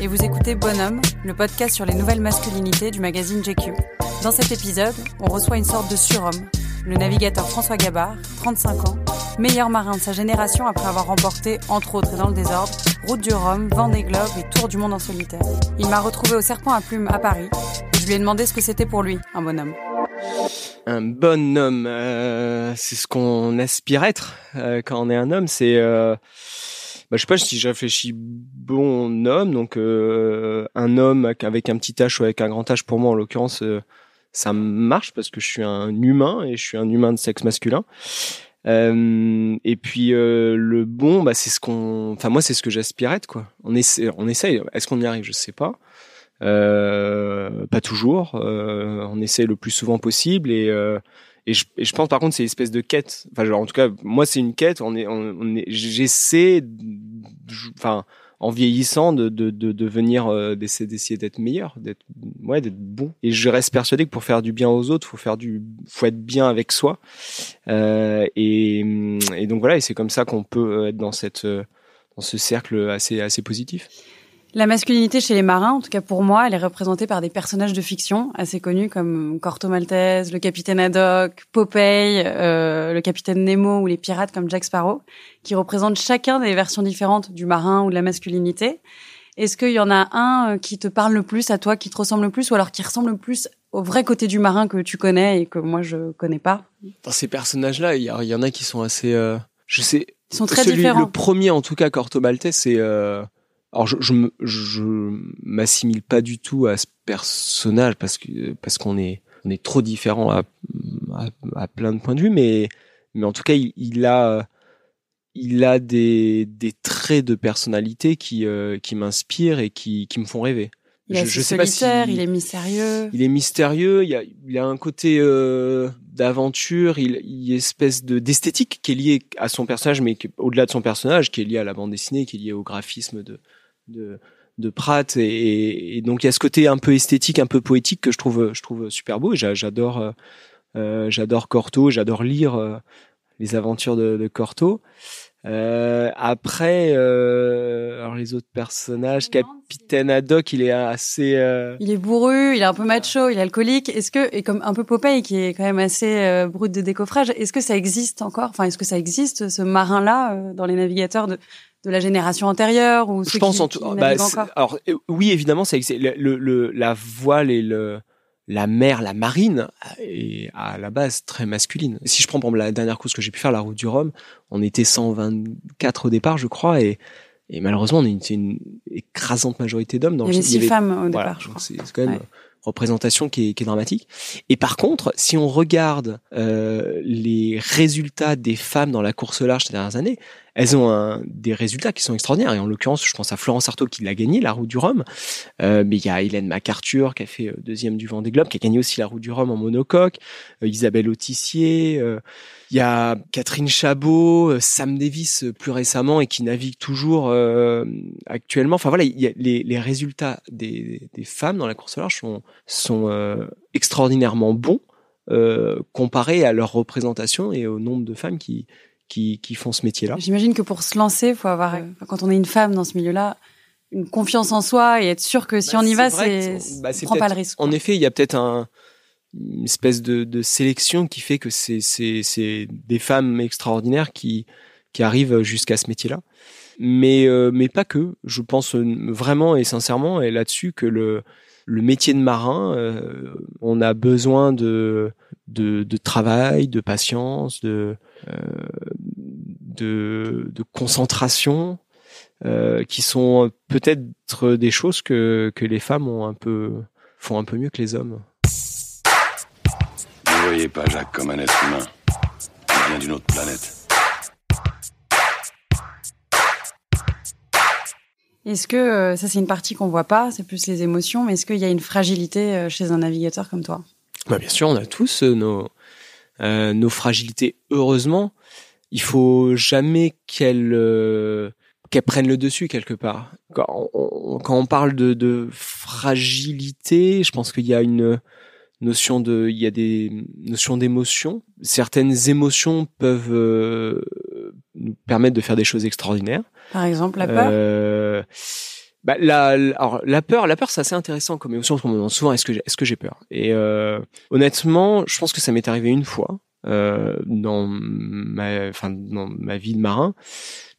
et vous écoutez Bonhomme, le podcast sur les nouvelles masculinités du magazine GQ. Dans cet épisode, on reçoit une sorte de surhomme, le navigateur François Gabard, 35 ans, meilleur marin de sa génération après avoir remporté, entre autres dans le désordre, Route du Rhum, Vendée Globe et Tour du Monde en solitaire. Il m'a retrouvé au Serpent à Plumes à Paris et je lui ai demandé ce que c'était pour lui, un bonhomme. Un bon homme, euh, c'est ce qu'on aspire être euh, quand on est un homme. C'est, euh, bah, je sais pas si je réfléchis bon homme, donc euh, un homme avec un petit H ou avec un grand H pour moi en l'occurrence, euh, ça marche parce que je suis un humain et je suis un humain de sexe masculin. Euh, et puis euh, le bon, bah, c'est ce qu'on, enfin moi c'est ce que j'aspire être quoi. On essaie, on essaye. Est-ce qu'on y arrive? Je sais pas. Euh, pas toujours. Euh, on essaie le plus souvent possible et euh, et je, pense par contre c'est une espèce de quête. Enfin en tout cas moi c'est une quête. On est, j'essaie, enfin en vieillissant de de de devenir euh, d'essayer d'être meilleur, d'être ouais d'être bon. Et je reste persuadé que pour faire du bien aux autres, faut faire du, faut être bien avec soi. Euh, et et donc voilà et c'est comme ça qu'on peut être dans cette dans ce cercle assez assez positif. La masculinité chez les marins, en tout cas pour moi, elle est représentée par des personnages de fiction assez connus comme Corto Maltese, le capitaine Haddock, Popeye, euh, le capitaine Nemo ou les pirates comme Jack Sparrow, qui représentent chacun des versions différentes du marin ou de la masculinité. Est-ce qu'il y en a un qui te parle le plus à toi, qui te ressemble le plus, ou alors qui ressemble le plus au vrai côté du marin que tu connais et que moi je connais pas? Dans ces personnages-là, il y, y, en a qui sont assez, euh, je sais, ils sont très celui, différents. Le premier, en tout cas, Corto Maltese, c'est euh, alors je je, je m'assimile pas du tout à ce personnage parce que parce qu'on est on est trop différents à, à, à, plein de points de vue mais mais en tout cas il, il a il a des des traits de personnalité qui euh, qui m'inspirent et qui qui me font rêver. Il est je, je sais solitaire, pas si il est mystérieux. Il est mystérieux, il y a il a un côté euh, d'aventure, il, il y a une espèce de d'esthétique qui est liée à son personnage mais au-delà de son personnage qui est lié à la bande dessinée, qui est lié au graphisme de de, de Pratt et, et, donc il y a ce côté un peu esthétique, un peu poétique que je trouve je trouve super beau. J'adore euh, j'adore Corto, j'adore lire euh, les aventures de, de Corto. Euh, après, euh, alors les autres personnages, Capitaine Haddock, il est assez. Euh... Il est bourru, il est un peu macho, il est alcoolique. Est-ce que et comme un peu Popeye qui est quand même assez euh, brut de décoffrage, est-ce que ça existe encore? Enfin, est-ce que ça existe ce marin-là euh, dans les navigateurs de de la génération antérieure ou ceux Je pense qui, en tout. qui Bah, alors oui, évidemment, existe. Le, le, la voile et le la mer, la marine, est à la base très masculine. Si je prends pour exemple, la dernière course que j'ai pu faire, la route du Rhum, on était 124 au départ, je crois, et, et malheureusement, on est une, une écrasante majorité d'hommes. Il y avait six femmes au voilà, départ. C'est quand même Ouais. représentation qui est, qui est dramatique. Et par contre, si on regarde euh, les résultats des femmes dans la course large ces dernières années, elles ont un, des résultats qui sont extraordinaires. Et en l'occurrence, je pense à Florence Artaud qui l'a gagné, la route du Rhum. Euh, mais il y a Hélène MacArthur qui a fait euh, deuxième du Vendée Globe, qui a gagné aussi la route du Rhum en monocoque. Euh, Isabelle Autissier. euh, il y a Catherine Chabot, euh, Sam Davis plus récemment et qui navigue toujours actuellement. Enfin voilà, il y a les, les résultats des, des femmes dans la course au large sont, sont extraordinairement bons euh, comparés à leur représentation et au nombre de femmes qui, qui, qui font ce métier-là. J'imagine que pour se lancer, il faut avoir, euh, quand on est une femme dans ce milieu-là, une confiance en soi et être sûr que si Bah, on y va, c'est bah, on prend pas le risque. En effet, il y a peut-être un une espèce de, de sélection qui fait que c'est c'est c'est des femmes extraordinaires qui qui arrivent jusqu'à ce métier-là. Mais euh, mais pas que. Je pense vraiment et sincèrement et là-dessus que le le métier de marin, euh, on a besoin de, de, de travail, de patience, de euh, de, de concentration, euh, qui sont peut-être des choses que que les femmes ont un peu font un peu mieux que les hommes. Ne voyez pas Jacques comme un être humain. Il vient d'une autre planète. Est-ce que euh, ça c'est une partie qu'on voit pas, c'est plus les émotions, mais est-ce qu'il y a une fragilité euh, chez un navigateur comme toi? Bah Bien sûr, on a tous euh, nos nos fragilités. Heureusement, il faut jamais qu'elles qu'elles prennent le dessus quelque part. Quand on, quand on parle de, de fragilité, je pense qu'il y a une notion de, il y a des notions d'émotion. Certaines émotions peuvent euh, nous permettre de faire des choses extraordinaires. Par exemple, la peur? Euh, bah, la, alors la peur, la peur, c'est assez intéressant comme émotion parce qu'on me demande souvent est-ce que est-ce que j'ai peur? Et euh, honnêtement, je pense que ça m'est arrivé une fois euh, dans ma, enfin dans ma vie de marin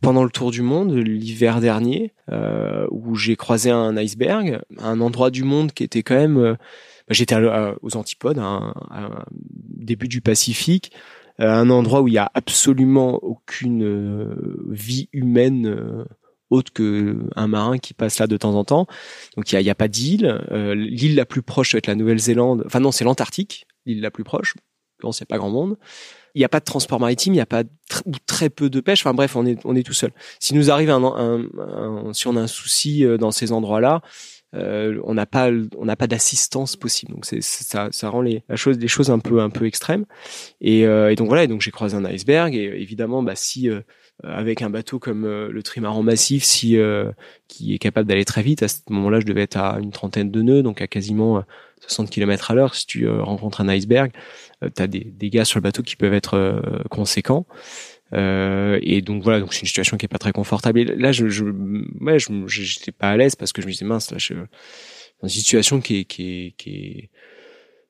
pendant le tour du monde l'hiver dernier euh, où j'ai croisé un iceberg, un endroit du monde qui était quand même euh, bah, j'étais aux antipodes, un, début du Pacifique, euh, un endroit où il y a absolument aucune euh, vie humaine euh, autre que un marin qui passe là de temps en temps. Donc il y a, a, pas d'île. L'île la plus proche va être la Nouvelle-Zélande. Enfin non, c'est l'Antarctique, l'île la plus proche. Bon, c'est pas grand monde. Il n'y a pas de transport maritime, il n'y a pas ou très peu de pêche. Enfin bref, on est on est tout seul. Si nous arrive un, si on a un souci dans ces endroits-là, euh, on n'a pas on n'a pas d'assistance possible donc ça ça rend les la des choses un peu un peu extrêmes et, euh, et donc voilà et donc j'ai croisé un iceberg et évidemment bah si euh, avec un bateau comme le trimaran massif si qui est capable d'aller très vite. À ce moment-là je devais être à une trentaine de nœuds donc à quasiment 60 km à l'heure si tu rencontres un iceberg. Tu as des dégâts sur le bateau qui peuvent être conséquents. Euh, et donc voilà, donc c'est une situation qui est pas très confortable. Et là, je, je, ouais, j'étais pas à l'aise parce que je me disais mince, là, je, dans une situation qui est, qui est, qui est,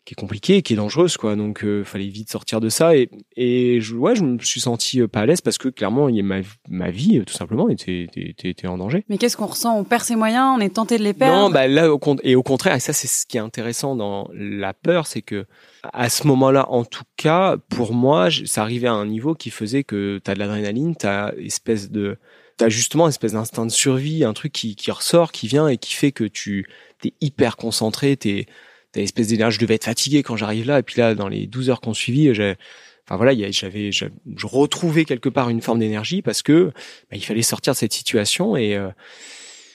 qui est compliquée, qui est dangereuse, quoi. Donc, euh, fallait vite sortir de ça. Et, et je, ouais, je me suis senti euh, pas à l'aise parce que clairement, il y a ma, ma vie, tout simplement, était, était, était en danger. Mais qu'est-ce qu'on ressent? On perd ses moyens, on est tenté de les perdre? Non, bah là, au, et au contraire, et ça, c'est ce qui est intéressant dans la peur, c'est que à ce moment-là, en tout cas, pour moi, ça arrivait à un niveau qui faisait que t'as de l'adrénaline, t'as espèce de, t'as justement une espèce d'instinct de survie, un truc qui, qui ressort, qui vient et qui fait que tu t'es hyper concentré, t'es, t'as une espèce d'énergie. Je devais être fatigué quand j'arrive là, et puis là, dans les 12 heures qu'on suivit, j'ai, enfin voilà, j'avais, je retrouvais quelque part une forme d'énergie parce que bah, il fallait sortir de cette situation et euh,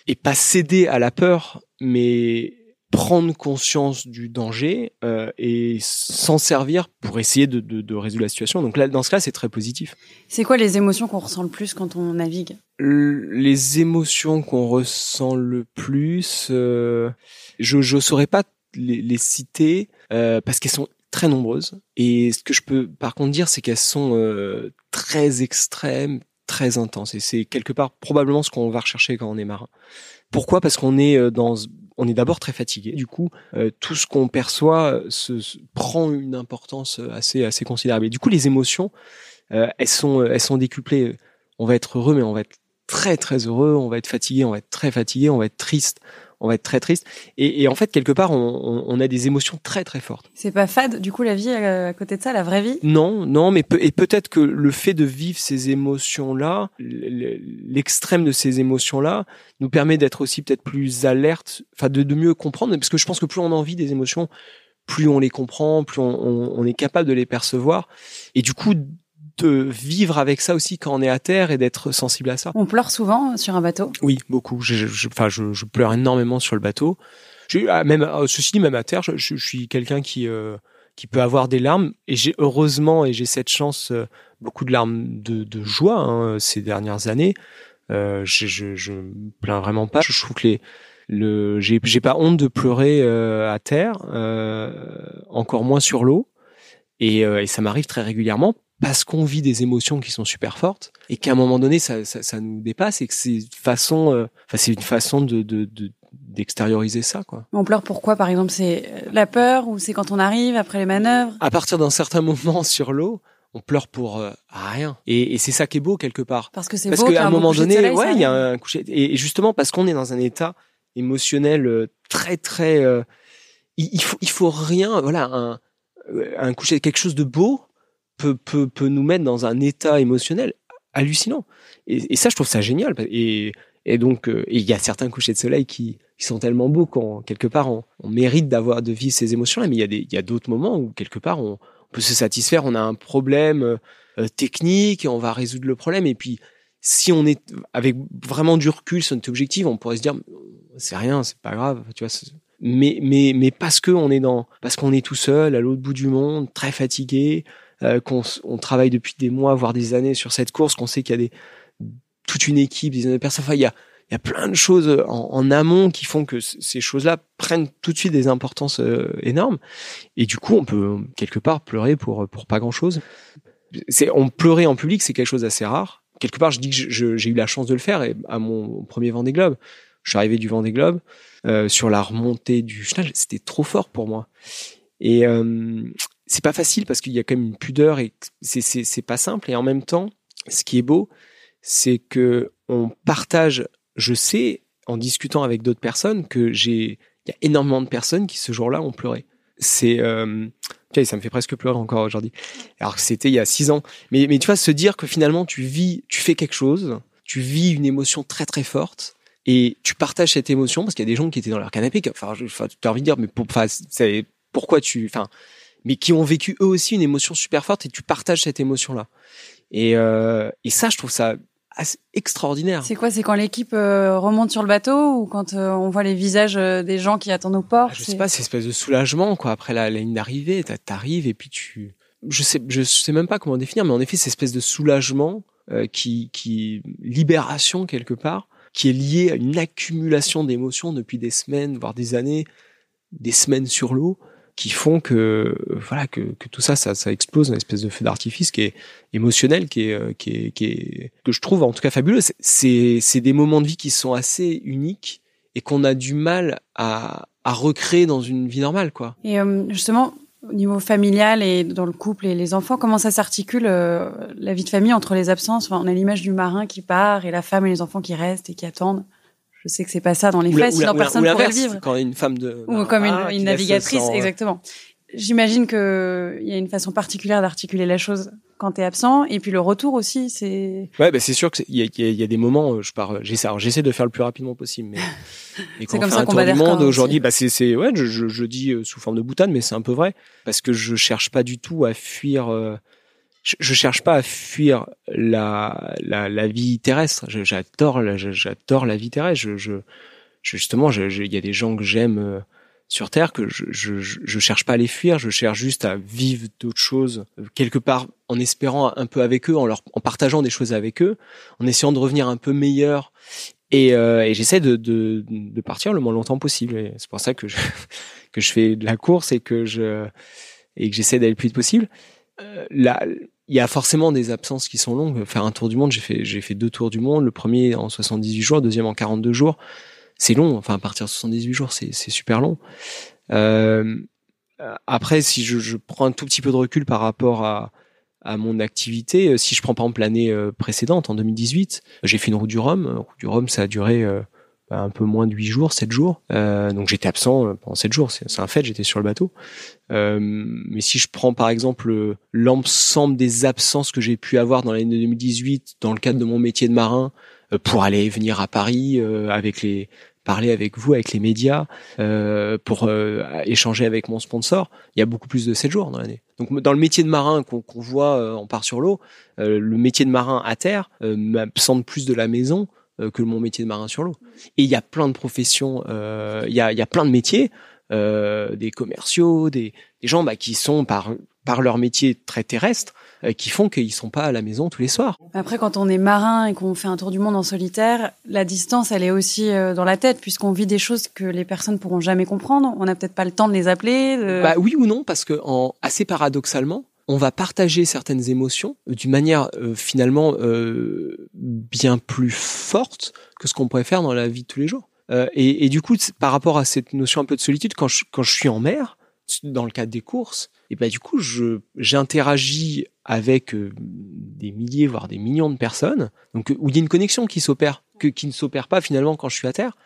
et pas céder à la peur, mais prendre conscience du danger euh, et s'en servir pour essayer de, de, de, résoudre la situation. Donc là, dans ce cas, c'est très positif. C'est quoi les émotions qu'on ressent le plus quand on navigue? Les émotions qu'on ressent le plus, euh, je ne saurais pas les, citer euh, parce qu'elles sont très nombreuses. Et ce que je peux par contre dire, c'est qu'elles sont euh, très extrêmes, très intenses. Et c'est quelque part probablement ce qu'on va rechercher quand on est marin. Pourquoi? Parce qu'on est euh, dans on est d'abord très fatigué. Du coup, tout ce qu'on perçoit se, prend une importance assez assez considérable. Et du coup, les émotions, elles sont elles sont décuplées. On va être heureux, mais on va être très très heureux. On va être fatigué, on va être très fatigué. On va être triste, on va être très triste. Et, et en fait, quelque part, on, on, a des émotions très très fortes. C'est pas fade, du coup, la vie à côté de ça, la vraie vie? Non, non, mais et peut-être que le fait de vivre ces émotions-là, l'extrême de ces émotions-là, nous permet d'être aussi peut-être plus alerte, enfin de, de mieux comprendre, parce que je pense que plus on en vit des émotions, plus on les comprend, plus on, on, on est capable de les percevoir, et du coup de vivre avec ça aussi quand on est à terre et d'être sensible à ça. On pleure souvent sur un bateau? Oui, beaucoup. Je, je, enfin, je, je, pleure énormément sur le bateau. Je, ah, même euh, ceci dit, même à terre, je, je suis quelqu'un qui euh, qui peut avoir des larmes et j'ai heureusement et j'ai cette chance euh, beaucoup de larmes de, de joie hein, ces dernières années. Euh, je, je, je me plains vraiment pas. Je trouve que les le j'ai j'ai pas honte de pleurer à terre, encore moins sur l'eau. Et, et ça m'arrive très régulièrement parce qu'on vit des émotions qui sont super fortes et qu'à un moment donné ça, ça, ça nous dépasse et que c'est une façon, euh, enfin c'est une façon de, de, de d'extérioriser ça, quoi. On pleure pourquoi, par exemple C'est la peur ou c'est quand on arrive après les manœuvres? À partir d'un certain moment sur l'eau, on pleure pour euh, rien. Et, et c'est ça qui est beau quelque part. Parce que c'est Parce qu'à un moment donné, soleil, ouais, il y a un coucher. Et justement parce qu'on est dans un état émotionnel euh, très très, euh, il, il faut il faut rien. Voilà, un euh, un coucher, quelque chose de beau peut peut peut nous mettre dans un état émotionnel hallucinant. Et, ça, je trouve ça génial. Et et donc, euh, il y a certains couchers de soleil qui qui sont tellement beaux qu'on quelque part on, on mérite d'avoir de vivre ces émotions-là. Mais il y a d'autres moments où quelque part on, peut se satisfaire. On a un problème euh, technique et on va résoudre le problème. Et puis si on est avec vraiment du recul sur notre objectif, on pourrait se dire c'est rien, c'est pas grave, tu vois. Mais mais mais parce que est dans parce qu'on est tout seul à l'autre bout du monde, très fatigué, euh, qu'on on travaille depuis des mois voire des années sur cette course, qu'on sait qu'il y a des toute une équipe, des personnes. Enfin, il y a il y a plein de choses en, amont qui font que ces choses-là prennent tout de suite des importances euh, énormes. Et du coup, on peut quelque part pleurer pour pour pas grand-chose. On pleurer en public, c'est quelque chose d'assez rare. Quelque part, je dis que j'ai eu la chance de le faire et à mon premier Vendée Globe. Je suis arrivé du Vendée Globe euh, sur la remontée du Schnell, c'était trop fort pour moi. Et c'est pas facile parce qu'il y a quand même une pudeur et c'est pas simple. Et en même temps, ce qui est beau, c'est que on partage. Je sais en discutant avec d'autres personnes que j'ai il y a énormément de personnes qui ce jour-là ont pleuré. C'est euh, ça me fait presque pleurer encore aujourd'hui. Alors que c'était il y a six ans. Mais mais tu vois se dire que finalement tu vis, tu fais quelque chose, tu vis une émotion très très forte et tu partages cette émotion parce qu'il y a des gens qui étaient dans leur canapé. Enfin, tu as envie de dire mais pour, pourquoi tu, enfin, mais qui ont vécu eux aussi une émotion super forte et tu partages cette émotion là. Et euh, et ça je trouve ça assez extraordinaire. C'est quoi C'est quand l'équipe euh, remonte sur le bateau ou quand euh, on voit les visages euh, des gens qui attendent au port Ah, je sais pas, c'est espèce de soulagement quoi. Après la, la ligne d'arrivée, t'a- t'arrives et puis tu, je sais, je sais même pas comment définir, mais en effet, c'est espèce de soulagement euh, qui, qui libération quelque part, qui est lié à une accumulation d'émotions depuis des semaines, voire des années, des semaines sur l'eau, qui font que voilà que, que tout ça, ça, ça explose, une espèce de feu d'artifice qui est émotionnel, qui est, euh, qui est, qui est que je trouve en tout cas fabuleux. C'est- C'est, des moments de vie qui sont assez uniques et qu'on a du mal à, à recréer dans une vie normale, quoi. Et euh, justement, au niveau familial et dans le couple et les enfants, comment ça s'articule euh, la vie de famille entre les absences? On a l'image du marin qui part et la femme et les enfants qui restent et qui attendent. Je sais que c'est pas ça dans les faits, sinon personne ou pourrait le vivre. Quand une femme de Ou comme une, Ah, une navigatrice, son- exactement. J'imagine que il y a une façon particulière d'articuler la chose quand t'es absent, et puis le retour aussi, c'est. Ouais, bah c'est sûr qu'il y y, a, il y a des moments, euh, je pars, euh, j'essaie, alors j'essaie de faire le plus rapidement possible, mais, mais quand C'est on comme fait ça un qu'on tour bat du monde aujourd'hui, bah c'est, c'est, ouais, je, je, je dis euh, sous forme de boutade, mais c'est un peu vrai, parce que je cherche pas du tout à fuir, euh, je, je cherche pas à fuir la, la, la vie terrestre. J'adore, j'adore la vie terrestre. Je, je, justement, il y a des gens que j'aime euh, sur Terre que je, je, je, cherche pas à les fuir. Je cherche juste à vivre d'autres choses euh, quelque part en espérant un peu avec eux, en leur, en partageant des choses avec eux, en essayant de revenir un peu meilleur. Et, euh, et j'essaie de, de, de partir le moins longtemps possible. C'est pour ça que je, que je fais de la course et que je et que j'essaie d'aller le plus vite possible. Euh, il y a forcément des absences qui sont longues. Faire un tour du monde, j'ai fait deux tours du monde. Le premier en 78 jours, le deuxième en 42 jours. C'est long. Enfin, partir de 78 jours, c'est super long. Euh, après, si je, prends un tout petit peu de recul par rapport à mon activité, euh, si je prends par exemple l'année précédente, en 2018, j'ai fait une route du Rhum. Route du Rhum, ça a duré un peu moins de 8 jours, 7 jours. Euh, donc j'étais absent euh, pendant 7 jours. C'est un fait, j'étais sur le bateau. Euh, mais si je prends par exemple euh, l'ensemble des absences que j'ai pu avoir dans l'année 2018 dans le cadre de mon métier de marin euh, pour aller venir à Paris avec les parler avec vous, avec les médias, euh, pour euh, échanger avec mon sponsor, il y a beaucoup plus de 7 jours dans l'année. Donc dans le métier de marin qu'on qu'on voit, euh, on part sur l'eau, le métier de marin à terre m'absente plus de la maison que mon métier de marin sur l'eau. Et il y a plein de professions, euh, il y, a, y a plein de métiers, euh, des commerciaux, des, des gens bah, qui sont par, par leur métier très terrestre, euh, qui font qu'ils sont pas à la maison tous les soirs. Après, quand on est marin et qu'on fait un tour du monde en solitaire, la distance, elle est aussi euh, dans la tête, puisqu'on vit des choses que les personnes pourront jamais comprendre. On n'a peut-être pas le temps de les appeler. de- Bah oui ou non, parce que en, assez paradoxalement, on va partager certaines émotions d'une manière euh, finalement euh, bien plus forte que ce qu'on pourrait faire dans la vie de tous les jours. Euh, et, et, du coup, par rapport à cette notion un peu de solitude, quand je, quand je suis en mer, dans le cadre des courses, et ben du coup, j'interagis avec euh, des milliers, voire des millions de personnes, donc où il y a une connexion qui s'opère, que qui ne s'opère pas finalement quand je suis à terre,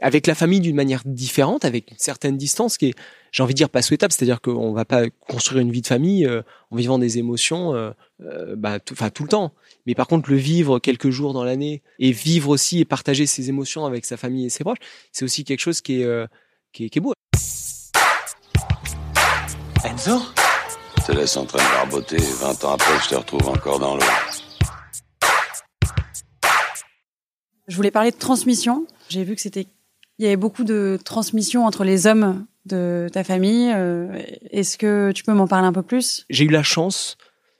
avec la famille d'une manière différente, avec une certaine distance qui est, j'ai envie de dire, pas souhaitable, c'est-à-dire qu'on va pas construire une vie de famille euh, en vivant des émotions, euh, bah, enfin tout le temps. Mais par contre, le vivre quelques jours dans l'année et vivre aussi et partager ses émotions avec sa famille et ses proches, c'est aussi quelque chose qui est, qui est, qui est beau. Enzo? Je te laisse en train de barboter, 20 ans après, je te retrouve encore dans l'eau. Je voulais parler de transmission. J'ai vu que c'était, il y avait beaucoup de transmission entre les hommes de ta famille. Euh, est-ce que tu peux m'en parler un peu plus? J'ai eu la chance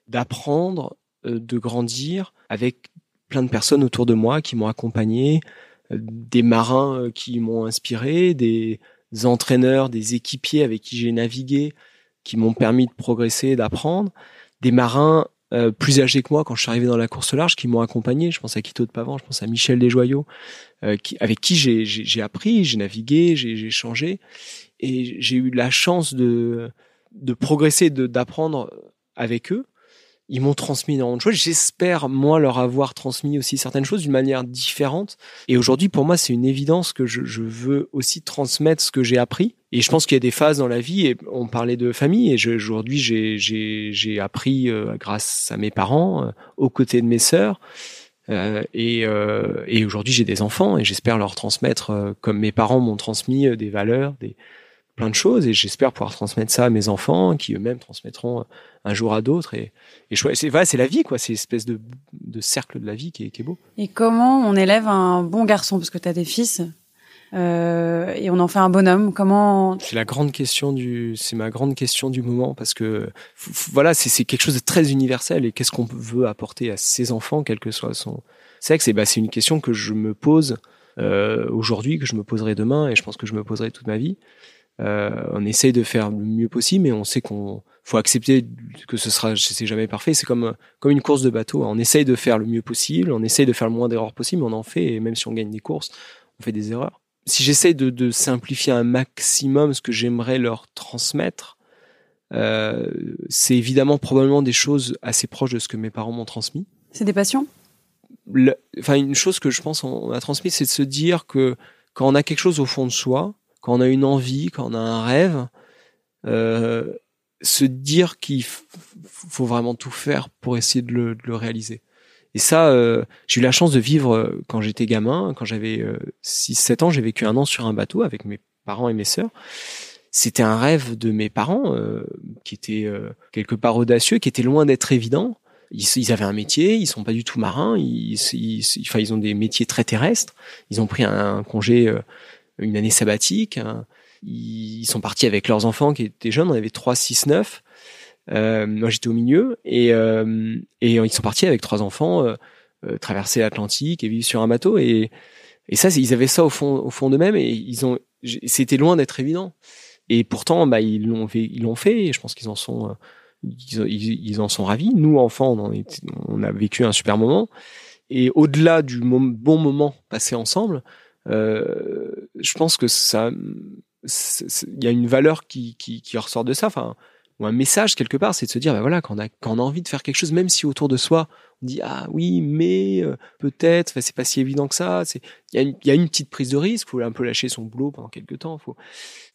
d'apprendre, euh, de grandir avec plein de personnes autour de moi qui m'ont accompagné, euh, des marins qui m'ont inspiré, des entraîneurs, des équipiers avec qui j'ai navigué, qui m'ont permis de progresser, d'apprendre, des marins euh, plus âgés que moi quand je suis arrivé dans la course large qui m'ont accompagné. Je pense à Quito de Pavan, je pense à Michel Desjoyaux, euh, qui, avec qui j'ai appris, j'ai navigué, j'ai changé, et j'ai eu la chance de, de progresser, d'apprendre avec eux ils m'ont transmis énormément de choses. J'espère, moi, leur avoir transmis aussi certaines choses d'une manière différente. Et aujourd'hui, pour moi, c'est une évidence que je, veux aussi transmettre ce que j'ai appris. Et je pense qu'il y a des phases dans la vie, et on parlait de famille, et aujourd'hui, j'ai appris euh, grâce à mes parents, euh, aux côtés de mes sœurs. Euh, et, et aujourd'hui, j'ai des enfants, et j'espère leur transmettre, comme mes parents m'ont transmis, des valeurs, des, plein de choses et j'espère pouvoir transmettre ça à mes enfants qui eux-mêmes transmettront un jour à d'autres et, et c'est voilà, c'est la vie quoi. C'est espèce de, de cercle de la vie qui est, qui est beau. Et comment on élève un bon garçon? Parce que tu as des fils euh, et on en fait un bonhomme. Comment c'est la grande question du c'est ma grande question du moment parce que voilà c'est c'est quelque chose de très universel et qu'est-ce qu'on veut apporter à ses enfants quel que soit son sexe? Et bah c'est une question que je me pose euh, aujourd'hui que je me poserai demain et je pense que je me poserai toute ma vie euh, on essaye de faire le mieux possible, mais on sait qu'on faut accepter que ce sera, c'est jamais parfait. C'est comme comme une course de bateau. On essaye de faire le mieux possible, on essaye de faire le moins d'erreurs possible, on en fait. Et même si on gagne des courses, on fait des erreurs. Si j'essaye de, de, simplifier un maximum ce que j'aimerais leur transmettre, euh, c'est évidemment probablement des choses assez proches de ce que mes parents m'ont transmis. C'est des passions? enfin, une chose que je pense on a transmis, c'est de se dire que quand on a quelque chose au fond de soi, quand on a une envie, quand on a un rêve, euh, se dire qu'il faut vraiment tout faire pour essayer de le, de le réaliser. Et ça, euh, j'ai eu la chance de vivre euh, quand j'étais gamin, quand j'avais euh, 6-7 ans, j'ai vécu un an sur un bateau avec mes parents et mes sœurs. C'était un rêve de mes parents euh, qui était euh, quelque part audacieux, qui était loin d'être évident. Ils, avaient un métier, ils sont pas du tout marins, ils, ils, enfin, ils ont des métiers très terrestres. Ils ont pris un, un congé une année sabbatique. Hein. Ils sont partis avec leurs enfants qui étaient jeunes, on avait 3, 6, 9. Euh, moi j'étais au milieu et, euh, et ils sont partis avec trois enfants euh, euh traverser l'Atlantique et vivre sur un bateau et, et ça ils avaient ça au fond au fond d'eux-mêmes et ils ont c'était loin d'être évident et pourtant bah ils l'ont fait ils l'ont fait je pense qu'ils en sont ils, en sont ravis nous enfants on, a vécu un super moment et au-delà du bon moment passé ensemble je pense que ça, il y a une valeur qui, qui, ressort de ça. Enfin, ou un message quelque part, c'est de se dire, ben voilà, quand on, a, quand on a envie de faire quelque chose, même si autour de soi, on dit, ah oui, mais euh, peut-être, c'est pas si évident que ça. Il y, a une, y a une petite prise de risque, faut un peu lâcher son boulot pendant quelques temps. Faut...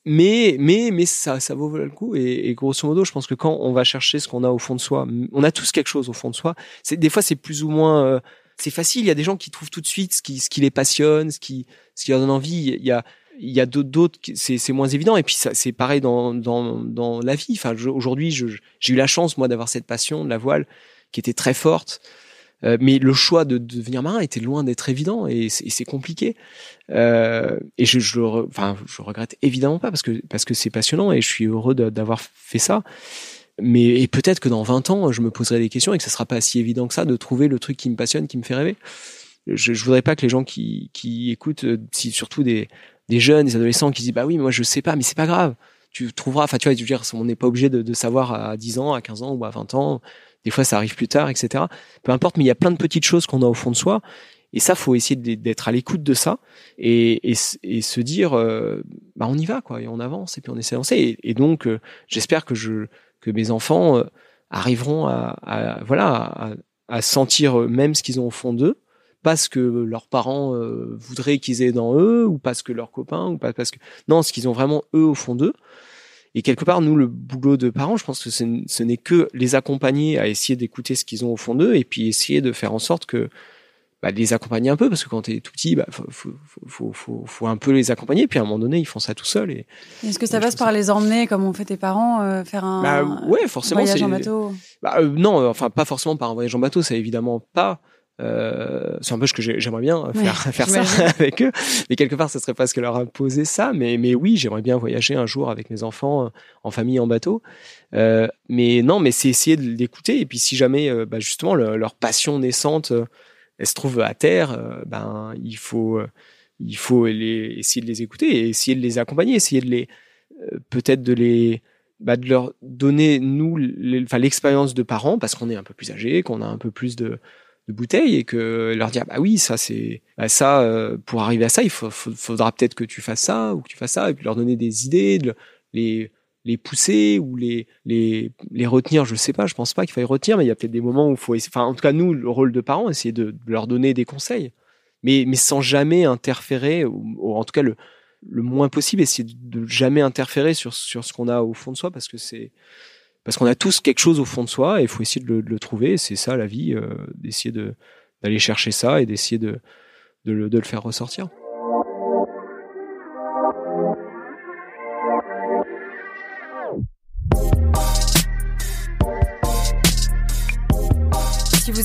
Mais, mais, mais ça, ça vaut le coup. Et, grosso modo, je pense que quand on va chercher ce qu'on a au fond de soi, on a tous quelque chose au fond de soi. Des fois, c'est plus ou moins euh, c'est facile. Il y a des gens qui trouvent tout de suite ce qui, ce qui les passionne, ce qui, ce qui leur donne envie. Il y a, il y a d'autres, c'est, moins évident. Et puis c'est pareil dans, dans, dans la vie. Enfin, aujourd'hui, j'ai eu la chance moi d'avoir cette passion de la voile qui était très forte. Euh, mais le choix de, de, devenir marin était loin d'être évident et c'est, et c'est compliqué. Euh, et je, je, enfin, je regrette évidemment pas parce que parce que c'est passionnant et je suis heureux d'avoir fait ça. Mais et peut-être que dans 20 ans, je me poserai des questions et que ce sera pas si évident que ça de trouver le truc qui me passionne, qui me fait rêver. Je, je voudrais pas que les gens qui, qui écoutent, euh, si surtout des, des jeunes, des adolescents qui disent bah oui, mais moi je sais pas, mais c'est pas grave. Tu trouveras, enfin tu vois, je veux dire, on n'est pas obligé de, de, savoir à 10 ans, à 15 ans ou à 20 ans. Des fois, ça arrive plus tard, etc. Peu importe, mais il y a plein de petites choses qu'on a au fond de soi. et ça, faut essayer d'être à l'écoute de ça et, et, et se dire, euh, bah on y va quoi, et on avance et puis on essaie d'avancer. Et, donc, euh, j'espère que je que mes enfants euh, arriveront à, voilà à, sentir même ce qu'ils ont au fond d'eux, parce que leurs parents voudraient qu'ils aient dans eux ou parce que leurs copains ou pas parce que non, ce qu'ils ont vraiment eux au fond d'eux. Et quelque part, nous, le boulot de parents, je pense que ce n'est que les accompagner à essayer d'écouter ce qu'ils ont au fond d'eux et puis essayer de faire en sorte que bah, les accompagner un peu parce que quand tu es tout petit, bah, faut, faut, faut, faut, un peu les accompagner. Puis à un moment donné, ils font ça tout seuls. Et, Est-ce que ça passe par les emmener comme ont fait tes parents, euh, faire un, bah, ouais, forcément, voyage en bateau? Bah, euh, Non, enfin pas forcément par un voyage en bateau, c'est évidemment pas. Euh, c'est un peu ce que j'aimerais bien faire, faire ça avec eux, mais quelque part, ça serait presque leur imposer ça. Mais, mais oui, j'aimerais bien voyager un jour avec mes enfants en famille en bateau. Mais non, mais c'est essayer de l'écouter. Et puis si jamais, bah, justement, leur passion naissante elles se trouvent à terre, euh, ben il faut euh, il faut essayer de les écouter et essayer de les accompagner, essayer de les euh, peut-être de les bah, de leur donner nous l'expérience de parents parce qu'on est un peu plus âgé, qu'on a un peu plus de, bouteilles et que leur dire bah oui ça c'est bah, ça pour arriver à ça il faudra peut-être que tu fasses ça ou que tu fasses ça et puis leur donner des idées, les les pousser ou les, les, les retenir, je sais pas, je pense pas qu'il faille retenir, mais il y a peut-être des moments où il faut essayer, enfin, en tout cas, nous, le rôle de parents, essayer de, leur donner des conseils, mais, mais sans jamais interférer, ou, en tout cas, le, le moins possible, essayer de, jamais interférer sur, sur ce qu'on a au fond de soi, parce que c'est, parce qu'on a tous quelque chose au fond de soi et il faut essayer de le, trouver. C'est ça la vie, euh, d'essayer de, d'aller chercher ça et d'essayer de, de, le faire ressortir.